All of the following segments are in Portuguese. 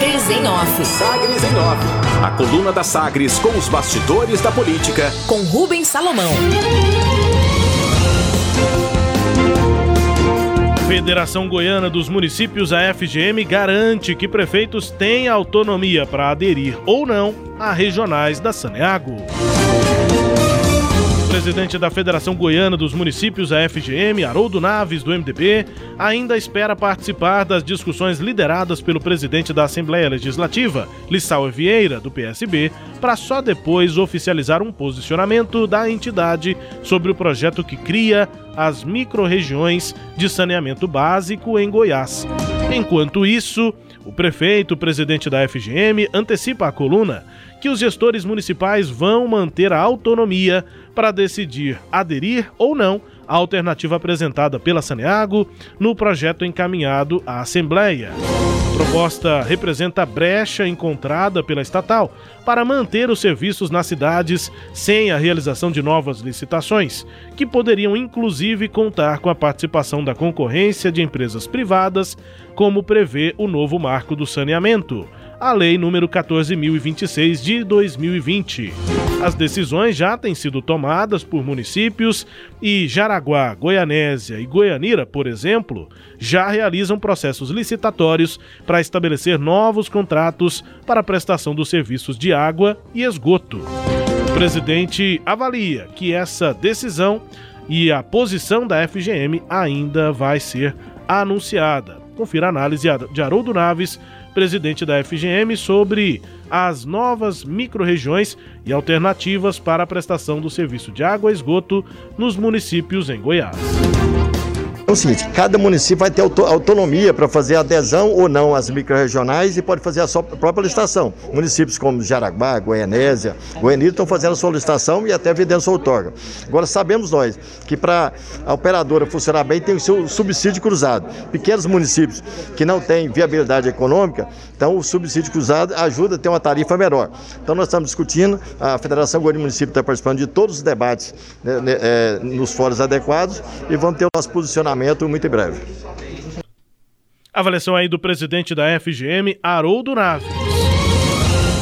Sagres em Off. Sagres em Off. A coluna da Sagres com os bastidores da política. Com Rubens Salomão. Federação Goiana dos Municípios, a FGM, garante que prefeitos têm autonomia para aderir ou não a regionais da Saneago presidente da Federação Goiana dos Municípios, a FGM, Haroldo Naves, do MDB, ainda espera participar das discussões lideradas pelo presidente da Assembleia Legislativa, Lissau Vieira, do PSB, para só depois oficializar um posicionamento da entidade sobre o projeto que cria as microrregiões de saneamento básico em Goiás. Enquanto isso, o prefeito, presidente da FGM, antecipa a coluna que os gestores municipais vão manter a autonomia para decidir aderir ou não à alternativa apresentada pela Saneago no projeto encaminhado à Assembleia. Proposta representa a brecha encontrada pela estatal para manter os serviços nas cidades sem a realização de novas licitações, que poderiam inclusive contar com a participação da concorrência de empresas privadas, como prevê o novo marco do saneamento a Lei número 14.026 de 2020. As decisões já têm sido tomadas por municípios e Jaraguá, Goianésia e Goianira, por exemplo, já realizam processos licitatórios para estabelecer novos contratos para a prestação dos serviços de água e esgoto. O presidente avalia que essa decisão e a posição da FGM ainda vai ser anunciada. Confira a análise de Haroldo Naves, presidente da FGM, sobre as novas microrregiões e alternativas para a prestação do serviço de água e esgoto nos municípios em Goiás. É o seguinte, cada município vai ter autonomia para fazer adesão ou não às microrregionais e pode fazer a sua própria licitação. Municípios como Jaraguá, Goianésia, Goianira estão fazendo a sua licitação e até vendendo sua outorga. Agora, sabemos nós que para a operadora funcionar bem tem o seu subsídio cruzado. Pequenos municípios que não têm viabilidade econômica, então o subsídio cruzado ajuda a ter uma tarifa menor. Então nós estamos discutindo, a Federação Goiânia Município está participando de todos os debates né, né, é, nos fóruns adequados e vamos ter o nosso posicionamento muito em breve. Avaliação aí do presidente da FGM, Haroldo Naves.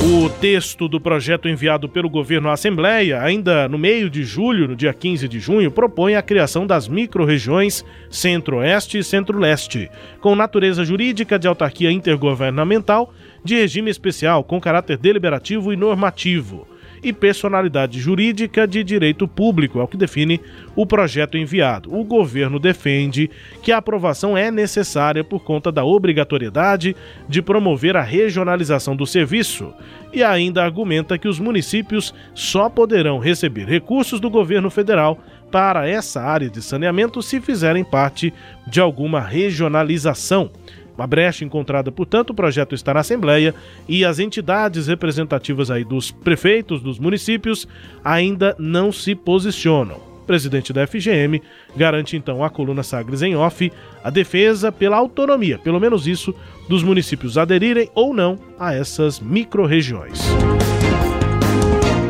O texto do projeto enviado pelo governo à Assembleia, ainda no meio de julho, no dia 15 de junho, propõe a criação das microrregiões Centro-Oeste e Centro-Leste, com natureza jurídica de autarquia intergovernamental, de regime especial com caráter deliberativo e normativo e personalidade jurídica de direito público, é o que define o projeto enviado. O governo defende que a aprovação é necessária por conta da obrigatoriedade de promover a regionalização do serviço e ainda argumenta que os municípios só poderão receber recursos do governo federal para essa área de saneamento se fizerem parte de alguma regionalização. Uma brecha encontrada, portanto, o projeto está na Assembleia e as entidades representativas aí dos prefeitos dos municípios ainda não se posicionam. O presidente da FGM garante então à coluna Sagres em off a defesa pela autonomia, pelo menos isso, dos municípios aderirem ou não a essas microrregiões.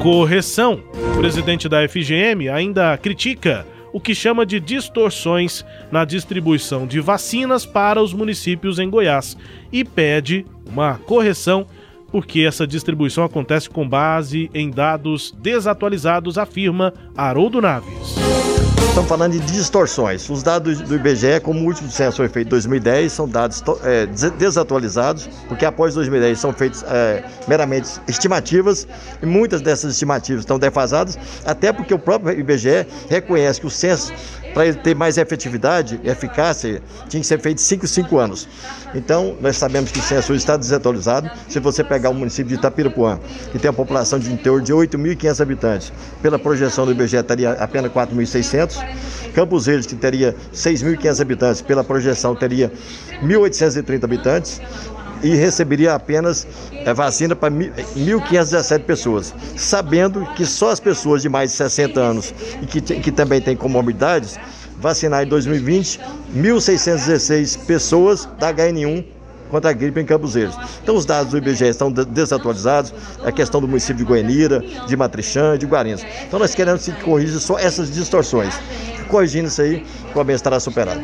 Correção: o presidente da FGM ainda critica o que chama de distorções na distribuição de vacinas para os municípios em Goiás e pede uma correção porque essa distribuição acontece com base em dados desatualizados, afirma Haroldo Naves. Estamos falando de distorções. Os dados do IBGE, como o último censo foi feito em 2010, são dados é, desatualizados, porque após 2010 são feitas é, meramente estimativas, e muitas dessas estimativas estão defasadas, até porque o próprio IBGE reconhece que o censo para ele ter mais efetividade e eficácia, tinha que ser feito 5, 5 anos. Então, nós sabemos que o censo está desatualizado. Se você pegar o município de Itapirupuã, que tem a população de interior de 8.500 habitantes, pela projeção do IBGE teria apenas 4.600. Campos que teria 6.500 habitantes, pela projeção teria 1.830 habitantes e receberia apenas é, vacina para 1.517 pessoas, sabendo que só as pessoas de mais de 60 anos e que, que também têm comorbidades, vacinar em 2020 1.616 pessoas da HN1 contra a gripe em Verdes. Então os dados do IBGE estão desatualizados, a questão do município de Goianira, de Matrixã, de Guarins. Então nós queremos que corrija só essas distorções. Corrigindo isso aí, o problema estará superado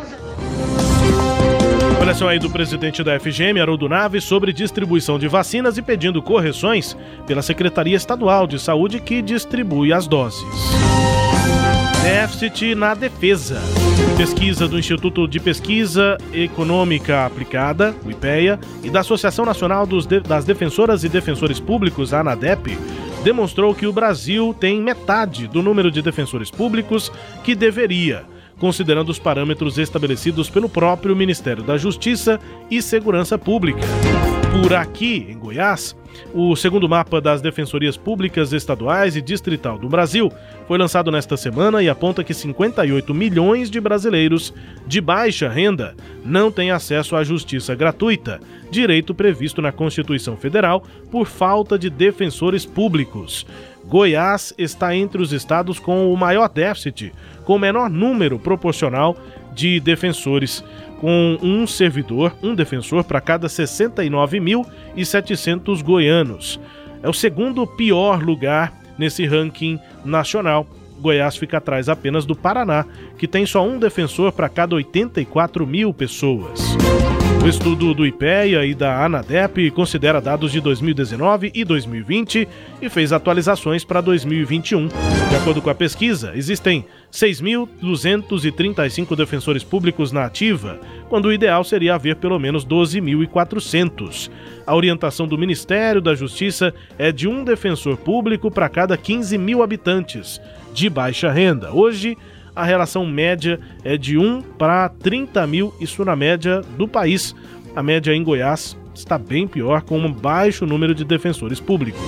Versão aí do presidente da FGM, Haroldo Naves, sobre distribuição de vacinas e pedindo correções pela Secretaria Estadual de Saúde que distribui as doses. Déficit na defesa. Pesquisa do Instituto de Pesquisa Econômica Aplicada, o IPEA, e da Associação Nacional de das Defensoras e Defensores Públicos, a ANADEP, demonstrou que o Brasil tem metade do número de defensores públicos que deveria considerando os parâmetros estabelecidos pelo próprio Ministério da Justiça e Segurança Pública. Por aqui, em Goiás, o segundo mapa das defensorias públicas estaduais e distrital do Brasil foi lançado nesta semana e aponta que 58 milhões de brasileiros de baixa renda não têm acesso à justiça gratuita, direito previsto na Constituição Federal por falta de defensores públicos. Goiás está entre os estados com o maior déficit, com o menor número proporcional de defensores, com um servidor, um defensor para cada 69.700 goianos. É o segundo pior lugar nesse ranking nacional. Goiás fica atrás apenas do Paraná, que tem só um defensor para cada 84 mil pessoas. O estudo do IPEA e da ANADEP considera dados de 2019 e 2020 e fez atualizações para 2021. De acordo com a pesquisa, existem 6.235 defensores públicos na ativa, quando o ideal seria haver pelo menos 12.400. A orientação do Ministério da Justiça é de um defensor público para cada 15 mil habitantes de baixa renda. Hoje, a relação média é de 1 para 30 mil, isso na média do país. A média em Goiás está bem pior, com um baixo número de defensores públicos.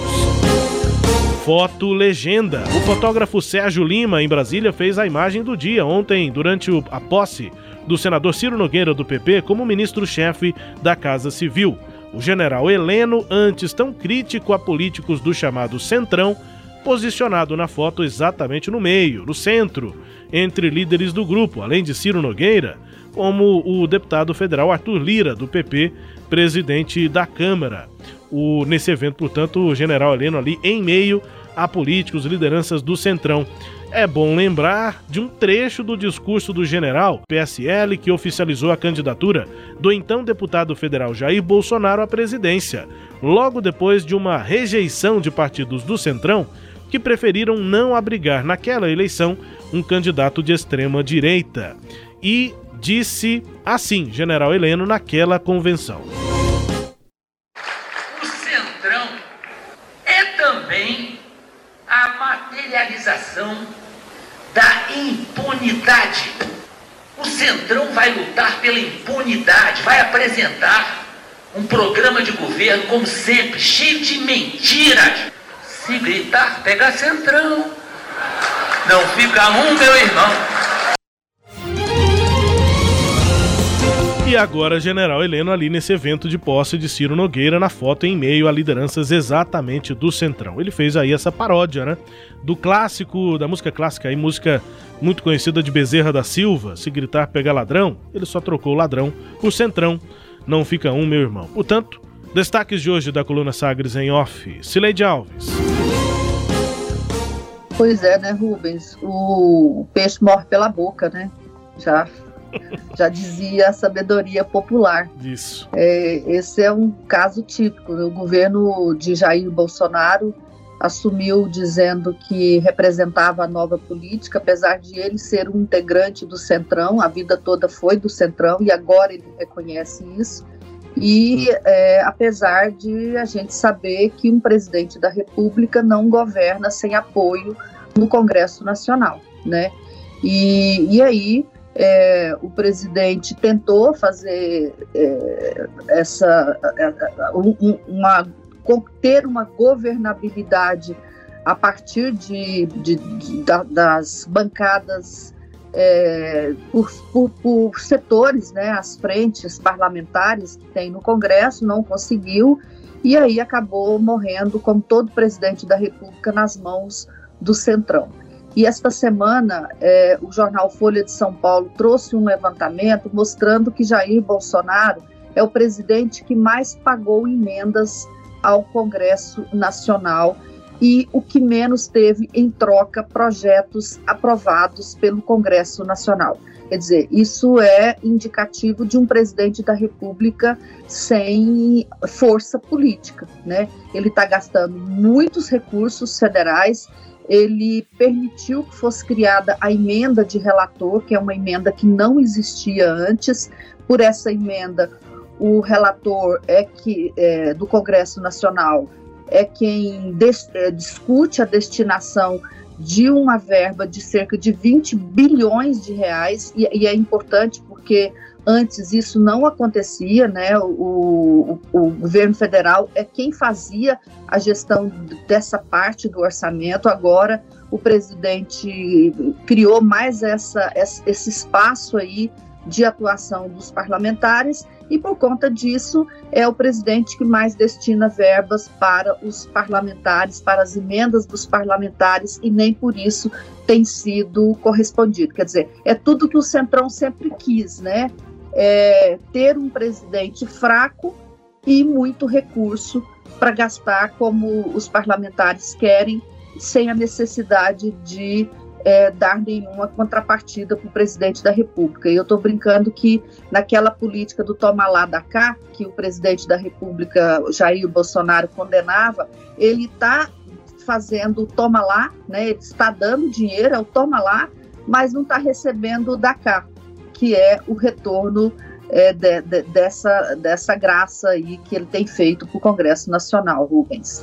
Foto legenda. O fotógrafo Sérgio Lima, em Brasília, fez a imagem do dia ontem, durante a posse do senador Ciro Nogueira, do PP, como ministro-chefe da Casa Civil. O general Heleno, antes tão crítico a políticos do chamado Centrão, posicionado na foto exatamente no meio, no centro, entre líderes do grupo, além de Ciro Nogueira, como o deputado federal Arthur Lira, do PP, presidente da Câmara. O, nesse evento, portanto, o general Heleno ali em meio a políticos, lideranças do Centrão. É bom lembrar de um trecho do discurso do general PSL que oficializou a candidatura do então deputado federal Jair Bolsonaro à presidência, logo depois de uma rejeição de partidos do Centrão que preferiram não abrigar naquela eleição um candidato de extrema direita. E disse assim, General Heleno, naquela convenção. O Centrão é também a materialização da impunidade. O Centrão vai lutar pela impunidade, vai apresentar um programa de governo, como sempre, cheio de mentiras se gritar, pega centrão. Não fica um, meu irmão. E agora, General Heleno ali nesse evento de posse de Ciro Nogueira, na foto em meio a lideranças exatamente do Centrão. Ele fez aí essa paródia, né? Do clássico, da música clássica e música muito conhecida de Bezerra da Silva, Se Gritar Pega Ladrão, ele só trocou ladrão por Centrão. Não fica um, meu irmão. Portanto, destaques de hoje da coluna Sagres em off. Cileide Alves. Pois é, né, Rubens? O peixe morre pela boca, né? Já, já dizia a sabedoria popular. Isso. É, esse é um caso típico. Né? O governo de Jair Bolsonaro assumiu dizendo que representava a nova política, apesar de ele ser um integrante do Centrão, a vida toda foi do Centrão e agora ele reconhece isso. E é, apesar de a gente saber que um presidente da República não governa sem apoio no Congresso Nacional, né? E, e aí é, o presidente tentou fazer é, essa uma ter uma governabilidade a partir de, de, de das bancadas é, por, por, por, setores, né, as frentes parlamentares que tem no Congresso, não conseguiu, e aí acabou morrendo, como todo presidente da República, nas mãos do Centrão. E esta semana, é, o jornal Folha de São Paulo trouxe um levantamento mostrando que Jair Bolsonaro é o presidente que mais pagou emendas ao Congresso Nacional e o que menos teve em troca projetos aprovados pelo Congresso Nacional. Quer dizer, isso é indicativo de um presidente da República sem força política, né? Ele está gastando muitos recursos federais. Ele permitiu que fosse criada a emenda de relator, que é uma emenda que não existia antes. Por essa emenda, o relator é que é, do Congresso Nacional é quem des, é, discute a destinação de uma verba de cerca de 20 bilhões de reais, e, e é importante porque antes isso não acontecia, né? O, o, o, governo federal é quem fazia a gestão dessa parte do orçamento. Agora o presidente criou mais essa, esse espaço aí de atuação dos parlamentares e por conta disso é o presidente que mais destina verbas para os parlamentares, para as emendas dos parlamentares e nem por isso tem sido correspondido. Quer dizer, é tudo que o Centrão sempre quis, né? É ter um presidente fraco e muito recurso para gastar como os parlamentares querem, sem a necessidade de é, dar nenhuma contrapartida para o presidente da República. E eu estou brincando que naquela política do toma lá da cá, que o presidente da República, Jair Bolsonaro, condenava, ele está fazendo o toma lá, né? ele está dando dinheiro, é o toma lá, mas não está recebendo da cá, que é o retorno é, de, de, dessa, dessa graça aí que ele tem feito para o Congresso Nacional, Rubens.